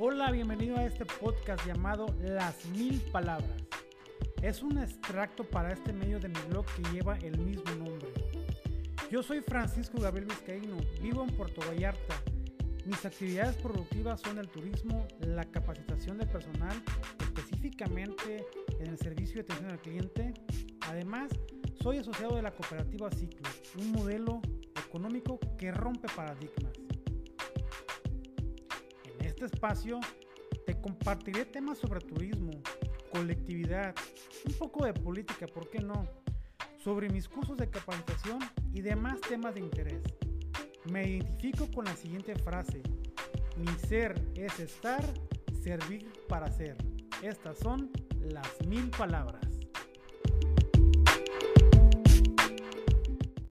Hola, bienvenido a este podcast llamado Las Mil Palabras. Es un extracto para este medio de mi blog que lleva el mismo nombre. Yo soy Francisco Gabriel Vizcaíno, vivo en Puerto Vallarta. Mis actividades productivas son el turismo, la capacitación de personal, específicamente en el servicio de atención al cliente. Además, soy asociado de la cooperativa Ciclo, un modelo económico que rompe paradigmas. Este espacio te compartiré temas sobre turismo, colectividad, un poco de política, ¿por qué no? Sobre mis cursos de capacitación y demás temas de interés. Me identifico con la siguiente frase. Mi ser es estar, servir para ser. Estas son las mil palabras.